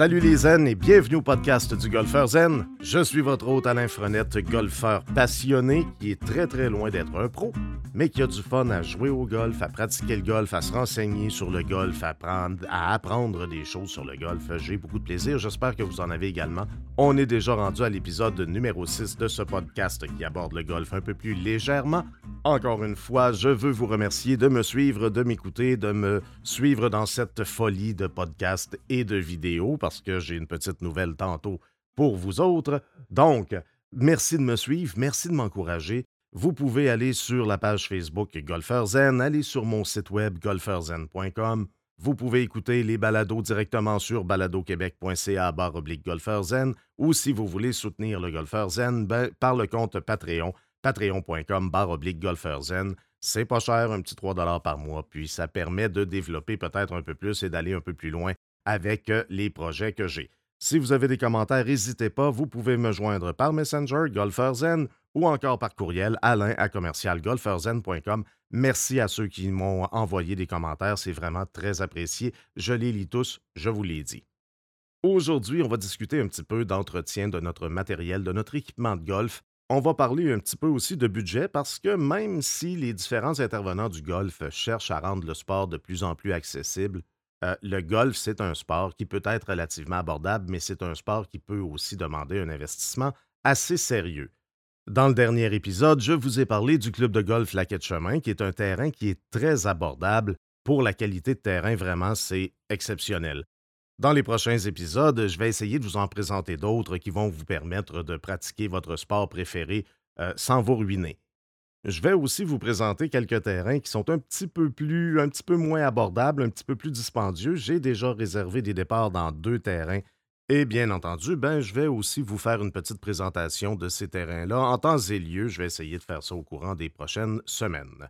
Salut les zen et bienvenue au podcast du Golfeur Zen. Je suis votre hôte Alain Frenette, golfeur passionné qui est très très loin d'être un pro, mais qui a du fun à jouer au golf, à pratiquer le golf, à se renseigner sur le golf, à apprendre, des choses sur le golf. J'ai beaucoup de plaisir, j'espère que vous en avez également. On est déjà rendu à l'épisode numéro 6 de ce podcast qui aborde le golf un peu plus légèrement. Encore une fois, je veux vous remercier de me suivre, de m'écouter, de me suivre dans cette folie de podcasts et de vidéos parce que j'ai une petite nouvelle tantôt pour vous autres. Donc, merci de me suivre, merci de m'encourager. Vous pouvez aller sur la page Facebook Golfeur Zen, aller sur mon site web golfeurzen.com. Vous pouvez écouter les balados directement sur baladoquebec.ca barre oblique ou si vous voulez soutenir le Golfeur Zen ben, par le compte Patreon, patreon.com barre oblique Golfeur Zen. C'est pas cher, un petit 3 par mois, puis ça permet de développer peut-être un peu plus et d'aller un peu plus loin avec euh, les projets que j'ai. Si vous avez des commentaires, n'hésitez pas, vous pouvez me joindre par Messenger, GolferZen, ou encore par courriel, alain à commercialgolferzen.com. Merci à ceux qui m'ont envoyé des commentaires, c'est vraiment très apprécié. Je les lis tous, je vous l'ai dit. Aujourd'hui, on va discuter un petit peu d'entretien de notre matériel, de notre équipement de golf. On va parler un petit peu aussi de budget parce que même si les différents intervenants du golf cherchent à rendre le sport de plus en plus accessible, euh, le golf, c'est un sport qui peut être relativement abordable, mais c'est un sport qui peut aussi demander un investissement assez sérieux. Dans le dernier épisode, je vous ai parlé du club de golf Laquette Chemin, qui est un terrain qui est très abordable. Pour la qualité de terrain, vraiment, c'est exceptionnel. Dans les prochains épisodes, je vais essayer de vous en présenter d'autres qui vont vous permettre de pratiquer votre sport préféré euh, sans vous ruiner. Je vais aussi vous présenter quelques terrains qui sont un petit peu plus, un petit peu moins abordables, un petit peu plus dispendieux. J'ai déjà réservé des départs dans deux terrains. Et bien entendu, ben, je vais aussi vous faire une petite présentation de ces terrains-là en temps et lieu. Je vais essayer de faire ça au courant des prochaines semaines.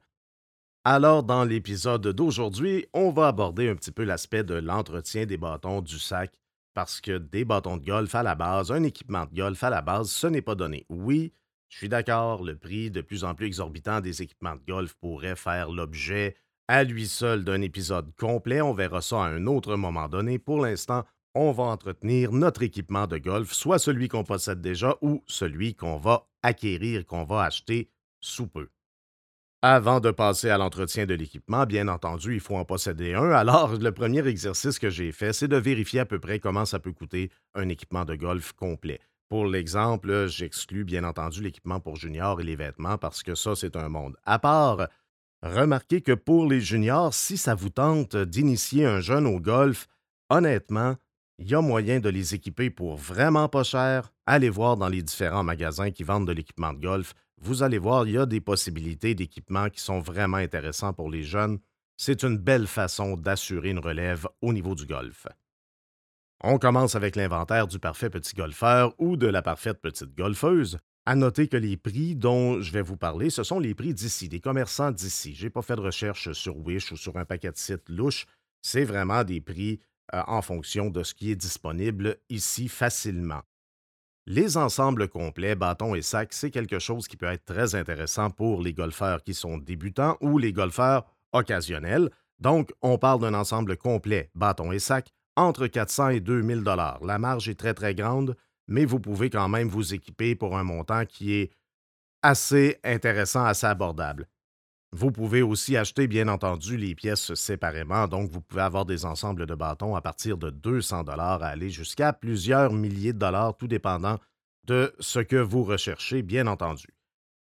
Alors, dans l'épisode d'aujourd'hui, on va aborder un petit peu l'aspect de l'entretien des bâtons du sac, parce que des bâtons de golf à la base, un équipement de golf à la base, ce n'est pas donné. Oui, je suis d'accord, le prix de plus en plus exorbitant des équipements de golf pourrait faire l'objet à lui seul d'un épisode complet. On verra ça à un autre moment donné. Pour l'instant, on va entretenir notre équipement de golf, soit celui qu'on possède déjà ou celui qu'on va acquérir, qu'on va acheter sous peu. Avant de passer à l'entretien de l'équipement, bien entendu, il faut en posséder un. Alors, le premier exercice que j'ai fait, c'est de vérifier à peu près comment ça peut coûter un équipement de golf complet. Pour l'exemple, j'exclus bien entendu l'équipement pour juniors et les vêtements parce que ça, c'est un monde à part. Remarquez que pour les juniors, si ça vous tente d'initier un jeune au golf, honnêtement, il y a moyen de les équiper pour vraiment pas cher. Allez voir dans les différents magasins qui vendent de l'équipement de golf. Vous allez voir, il y a des possibilités d'équipement qui sont vraiment intéressants pour les jeunes. C'est une belle façon d'assurer une relève au niveau du golf. On commence avec l'inventaire du parfait petit golfeur ou de la parfaite petite golfeuse. À noter que les prix dont je vais vous parler, ce sont les prix d'ici, des commerçants d'ici. Je n'ai pas fait de recherche sur Wish ou sur un paquet de sites louches. C'est vraiment des prix euh, en fonction de ce qui est disponible ici facilement. Les ensembles complets, bâtons et sacs, c'est quelque chose qui peut être très intéressant pour les golfeurs qui sont débutants ou les golfeurs occasionnels. Donc, on parle d'un ensemble complet, bâtons et sacs, entre 400 et 2000 dollars. La marge est très très grande, mais vous pouvez quand même vous équiper pour un montant qui est assez intéressant, assez abordable. Vous pouvez aussi acheter, bien entendu, les pièces séparément, donc vous pouvez avoir des ensembles de bâtons à partir de 200 dollars à aller jusqu'à plusieurs milliers de dollars, tout dépendant de ce que vous recherchez, bien entendu.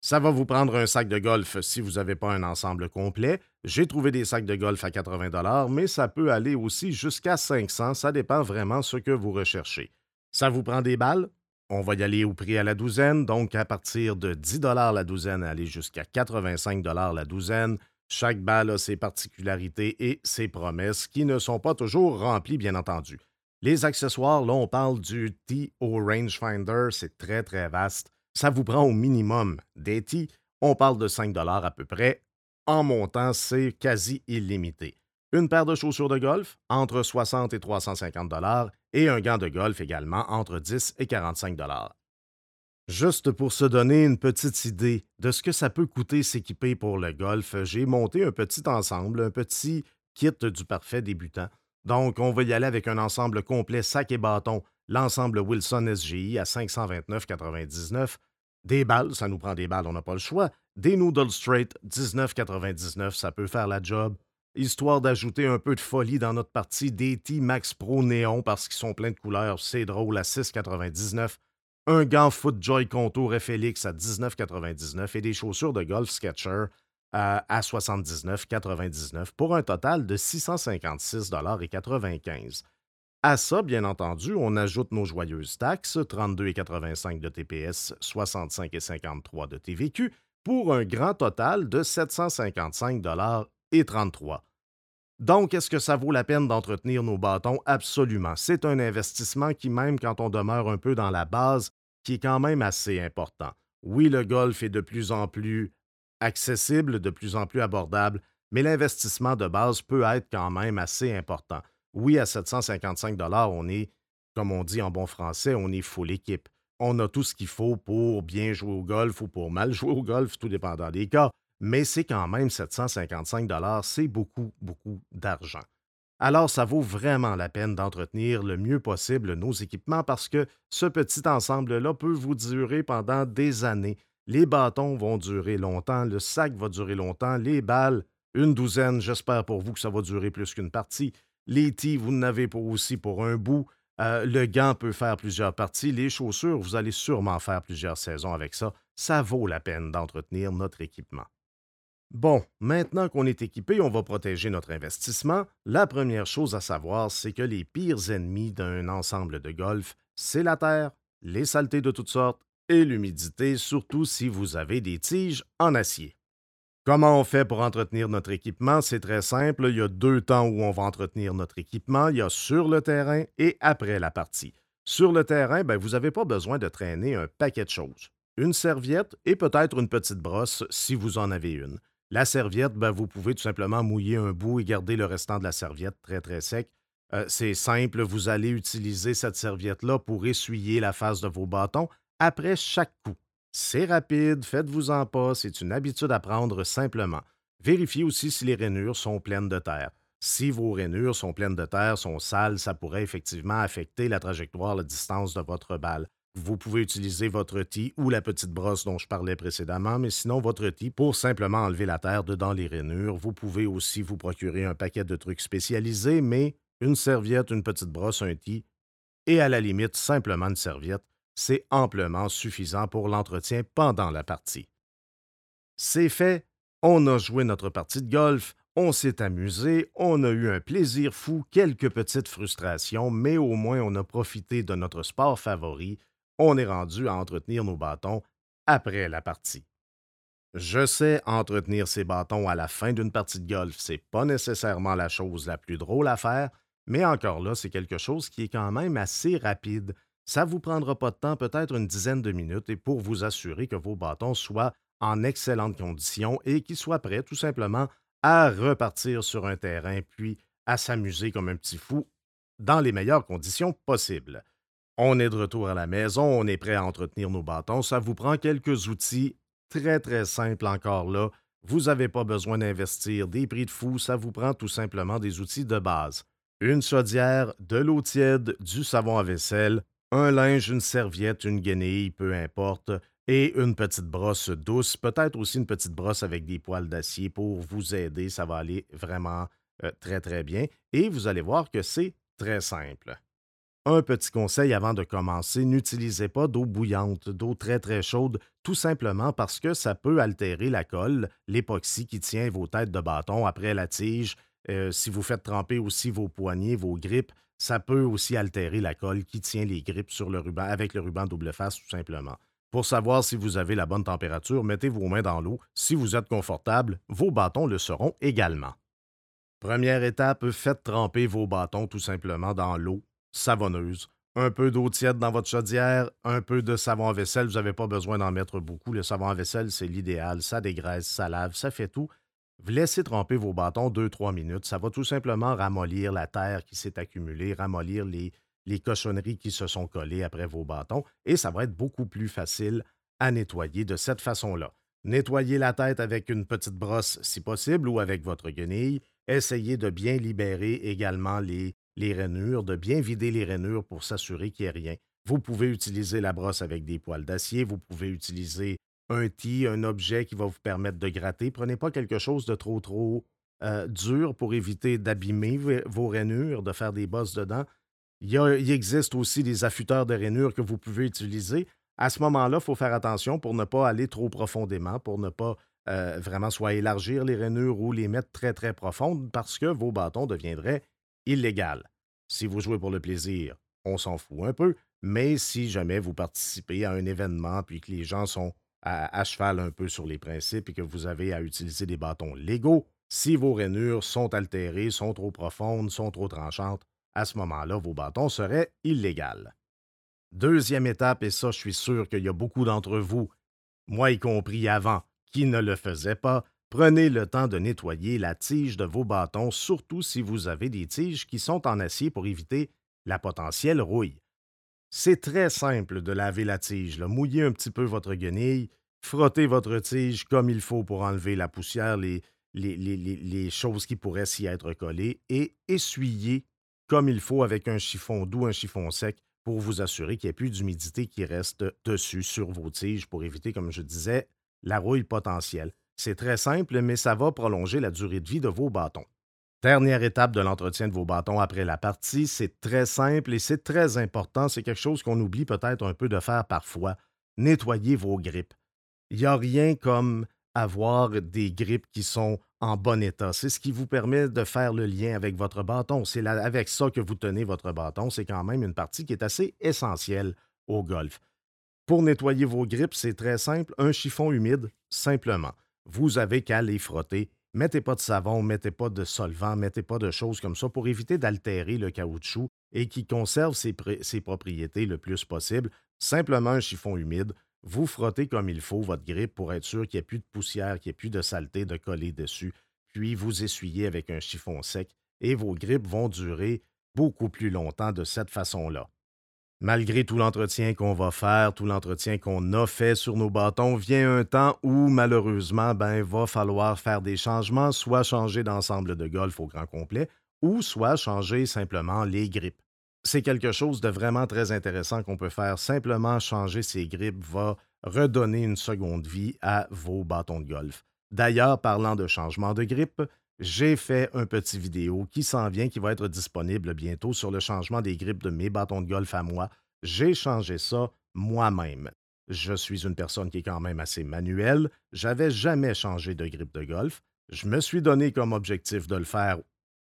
Ça va vous prendre un sac de golf si vous n'avez pas un ensemble complet. J'ai trouvé des sacs de golf à 80 mais ça peut aller aussi jusqu'à 500. Ça dépend vraiment ce que vous recherchez. Ça vous prend des balles? On va y aller au prix à la douzaine, donc à partir de 10 la douzaine, aller jusqu'à 85 la douzaine. Chaque balle a ses particularités et ses promesses qui ne sont pas toujours remplies, bien entendu. Les accessoires, là, on parle du TO Rangefinder, c'est très, très vaste ça vous prend au minimum des On parle de 5 à peu près. En montant, c'est quasi illimité. Une paire de chaussures de golf, entre 60 et 350 et un gant de golf également, entre 10 et 45 Juste pour se donner une petite idée de ce que ça peut coûter s'équiper pour le golf, j'ai monté un petit ensemble, un petit kit du parfait débutant. Donc, on va y aller avec un ensemble complet sac et bâton, l'ensemble Wilson SGI à 529,99. Des balles, ça nous prend des balles, on n'a pas le choix. Des noodles straight, 19,99, ça peut faire la job. Histoire d'ajouter un peu de folie dans notre partie, des T Max Pro Néon parce qu'ils sont pleins de couleurs, c'est drôle, à 6,99. Un gant FootJoy Contour FLX à 19,99 et des chaussures de golf Sketcher à, à 79,99 pour un total de 656,95 À ça, bien entendu, on ajoute nos joyeuses taxes, 32,85 de TPS, 65,53 de TVQ, pour un grand total de 755 et 33. Donc, est-ce que ça vaut la peine d'entretenir nos bâtons? Absolument. C'est un investissement qui, même quand on demeure un peu dans la base, qui est quand même assez important. Oui, le golf est de plus en plus accessible, de plus en plus abordable, mais l'investissement de base peut être quand même assez important. Oui, à 755 on est, comme on dit en bon français, on est full équipe. On a tout ce qu'il faut pour bien jouer au golf ou pour mal jouer au golf, tout dépendant des cas mais c'est quand même 755 c'est beaucoup, beaucoup d'argent. Alors, ça vaut vraiment la peine d'entretenir le mieux possible nos équipements parce que ce petit ensemble-là peut vous durer pendant des années. Les bâtons vont durer longtemps, le sac va durer longtemps, les balles, une douzaine, j'espère pour vous que ça va durer plus qu'une partie. Les tis, vous n'avez pas aussi pour un bout. Euh, le gant peut faire plusieurs parties. Les chaussures, vous allez sûrement faire plusieurs saisons avec ça. Ça vaut la peine d'entretenir notre équipement. Bon, maintenant qu'on est équipé, on va protéger notre investissement. La première chose à savoir, c'est que les pires ennemis d'un ensemble de golf, c'est la terre, les saletés de toutes sortes et l'humidité, surtout si vous avez des tiges en acier. Comment on fait pour entretenir notre équipement? C'est très simple. Il y a deux temps où on va entretenir notre équipement. Il y a sur le terrain et après la partie. Sur le terrain, ben, vous n'avez pas besoin de traîner un paquet de choses. Une serviette et peut-être une petite brosse si vous en avez une. La serviette, ben, vous pouvez tout simplement mouiller un bout et garder le restant de la serviette très, très sec. Euh, c'est simple, vous allez utiliser cette serviette-là pour essuyer la face de vos bâtons après chaque coup. C'est rapide, faites-vous-en pas, c'est une habitude à prendre simplement. Vérifiez aussi si les rainures sont pleines de terre. Si vos rainures sont pleines de terre, sont sales, ça pourrait effectivement affecter la trajectoire, la distance de votre balle. Vous pouvez utiliser votre tee ou la petite brosse dont je parlais précédemment, mais sinon votre tee pour simplement enlever la terre dedans les rainures. Vous pouvez aussi vous procurer un paquet de trucs spécialisés, mais une serviette, une petite brosse, un tee et à la limite simplement une serviette, c'est amplement suffisant pour l'entretien pendant la partie. C'est fait, on a joué notre partie de golf, on s'est amusé, on a eu un plaisir fou, quelques petites frustrations, mais au moins on a profité de notre sport favori on est rendu à entretenir nos bâtons après la partie. Je sais, entretenir ses bâtons à la fin d'une partie de golf, c'est pas nécessairement la chose la plus drôle à faire, mais encore là, c'est quelque chose qui est quand même assez rapide. Ça vous prendra pas de temps, peut-être une dizaine de minutes, et pour vous assurer que vos bâtons soient en excellentes conditions et qu'ils soient prêts tout simplement à repartir sur un terrain, puis à s'amuser comme un petit fou dans les meilleures conditions possibles. On est de retour à la maison, on est prêt à entretenir nos bâtons. Ça vous prend quelques outils très, très simples encore là. Vous n'avez pas besoin d'investir des prix de fou, ça vous prend tout simplement des outils de base. Une chaudière, de l'eau tiède, du savon à vaisselle, un linge, une serviette, une guenille, peu importe, et une petite brosse douce, peut-être aussi une petite brosse avec des poils d'acier pour vous aider. Ça va aller vraiment euh, très, très bien. Et vous allez voir que c'est très simple. Un petit conseil avant de commencer, n'utilisez pas d'eau bouillante, d'eau très très chaude, tout simplement parce que ça peut altérer la colle, l'époxy qui tient vos têtes de bâton après la tige. Euh, si vous faites tremper aussi vos poignets, vos grippes, ça peut aussi altérer la colle qui tient les grippes sur le ruban avec le ruban double face tout simplement. Pour savoir si vous avez la bonne température, mettez vos mains dans l'eau. Si vous êtes confortable, vos bâtons le seront également. Première étape, faites tremper vos bâtons tout simplement dans l'eau savonneuse, un peu d'eau tiède dans votre chaudière, un peu de savon à vaisselle. Vous n'avez pas besoin d'en mettre beaucoup. Le savon à vaisselle, c'est l'idéal. Ça dégraisse, ça lave, ça fait tout. Vous laissez tremper vos bâtons 2-3 minutes. Ça va tout simplement ramollir la terre qui s'est accumulée, ramollir les, les cochonneries qui se sont collées après vos bâtons et ça va être beaucoup plus facile à nettoyer de cette façon-là. Nettoyez la tête avec une petite brosse si possible ou avec votre guenille Essayez de bien libérer également les, les rainures, de bien vider les rainures pour s'assurer qu'il n'y ait rien. Vous pouvez utiliser la brosse avec des poils d'acier, vous pouvez utiliser un tee, un objet qui va vous permettre de gratter. Prenez pas quelque chose de trop, trop euh, dur pour éviter d'abîmer vos rainures, de faire des bosses dedans. Il, il, existe aussi des affûteurs de rainures que vous pouvez utiliser. À ce moment-là, il faut faire attention pour ne pas aller trop profondément, pour ne pas euh, vraiment soit élargir les rainures ou les mettre très, très profondes parce que vos bâtons deviendraient illégaux. Si vous jouez pour le plaisir, on s'en fout un peu, mais si jamais vous participez à un événement puis que les gens sont à, cheval un peu sur les principes et que vous avez à utiliser des bâtons légaux, si vos rainures sont altérées, sont trop profondes, sont trop tranchantes, à ce moment-là, vos bâtons seraient illégaux. Deuxième étape, et ça, je suis sûr qu'il y a beaucoup d'entre vous, moi y compris avant, qui ne le faisaient pas, prenez le temps de nettoyer la tige de vos bâtons, surtout si vous avez des tiges qui sont en acier pour éviter la potentielle rouille. C'est très simple de laver la tige. Mouillez un petit peu votre guenille, frottez votre tige comme il faut pour enlever la poussière, les, les, choses qui pourraient s'y être collées, et essuyez comme il faut avec un chiffon doux, un chiffon sec, pour vous assurer qu'il n'y ait plus d'humidité qui reste dessus sur vos tiges pour éviter, comme je disais, la rouille potentielle. C'est très simple, mais ça va prolonger la durée de vie de vos bâtons. Dernière étape de l'entretien de vos bâtons après la partie, c'est très simple et c'est très important. C'est quelque chose qu'on oublie peut-être un peu de faire parfois. Nettoyer vos grippes. Il n'y a rien comme avoir des grippes qui sont en bon état. C'est ce qui vous permet de faire le lien avec votre bâton. C'est avec ça que vous tenez votre bâton. C'est quand même une partie qui est assez essentielle au golf. Pour nettoyer vos grippes, c'est très simple. Un chiffon humide, simplement. Vous avez qu'à les frotter. Mettez pas de savon, mettez pas de solvant, mettez pas de choses comme ça pour éviter d'altérer le caoutchouc et qui conserve ses, ses, propriétés le plus possible. Simplement un chiffon humide. Vous frottez comme il faut votre grippe pour être sûr qu'il n'y ait plus de poussière, qu'il n'y ait plus de saleté de coller dessus. Puis vous essuyez avec un chiffon sec et vos grippes vont durer beaucoup plus longtemps de cette façon-là. Malgré tout l'entretien qu'on va faire, tout l'entretien qu'on a fait sur nos bâtons, vient un temps où, malheureusement, ben, va falloir faire des changements, soit changer d'ensemble de golf au grand complet, ou soit changer simplement les grippes. C'est quelque chose de vraiment très intéressant qu'on peut faire. Simplement changer ces grippes va redonner une seconde vie à vos bâtons de golf. D'ailleurs, parlant de changement de grippe, j'ai fait un petit vidéo qui s'en vient, qui va être disponible bientôt sur le changement des grippes de mes bâtons de golf à moi. J'ai changé ça moi-même. Je suis une personne qui est quand même assez manuelle. J'avais jamais changé de grippe de golf. Je me suis donné comme objectif de le faire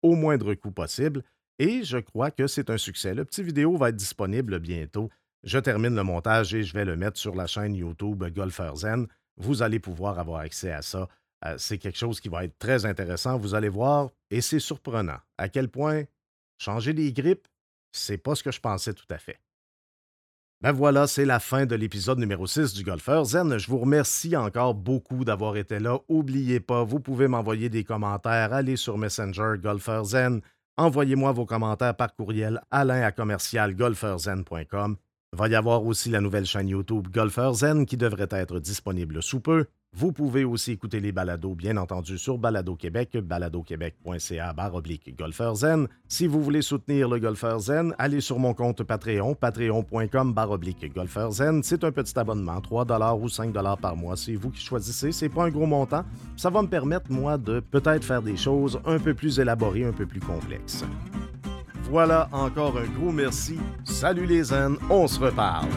au moindre coût possible et je crois que c'est un succès. Le petit vidéo va être disponible bientôt. Je termine le montage et je vais le mettre sur la chaîne YouTube Golfer Zen. Vous allez pouvoir avoir accès à ça. Euh, c'est quelque chose qui va être très intéressant, vous allez voir, et c'est surprenant à quel point changer les grippes, c'est pas ce que je pensais tout à fait. Ben voilà, c'est la fin de l'épisode numéro 6 du Golfeur Zen. Je vous remercie encore beaucoup d'avoir été là. N'oubliez pas, vous pouvez m'envoyer des commentaires, allez sur Messenger Golfeur Zen, envoyez-moi vos commentaires par courriel alain à commercial Il va y avoir aussi la nouvelle chaîne YouTube Golfeur Zen qui devrait être disponible sous peu. Vous pouvez aussi écouter les balados, bien entendu, sur Balado Québec, baladoquebec.ca Zen. Si vous voulez soutenir le Golfeur Zen, allez sur mon compte Patreon, patreon.com Golfeur Zen. C'est un petit abonnement, 3 ou 5 par mois. C'est vous qui choisissez. C'est pas un gros montant. Ça va me permettre, moi, de peut-être faire des choses un peu plus élaborées, un peu plus complexes. Voilà encore un gros merci. Salut les Zen, on se reparle.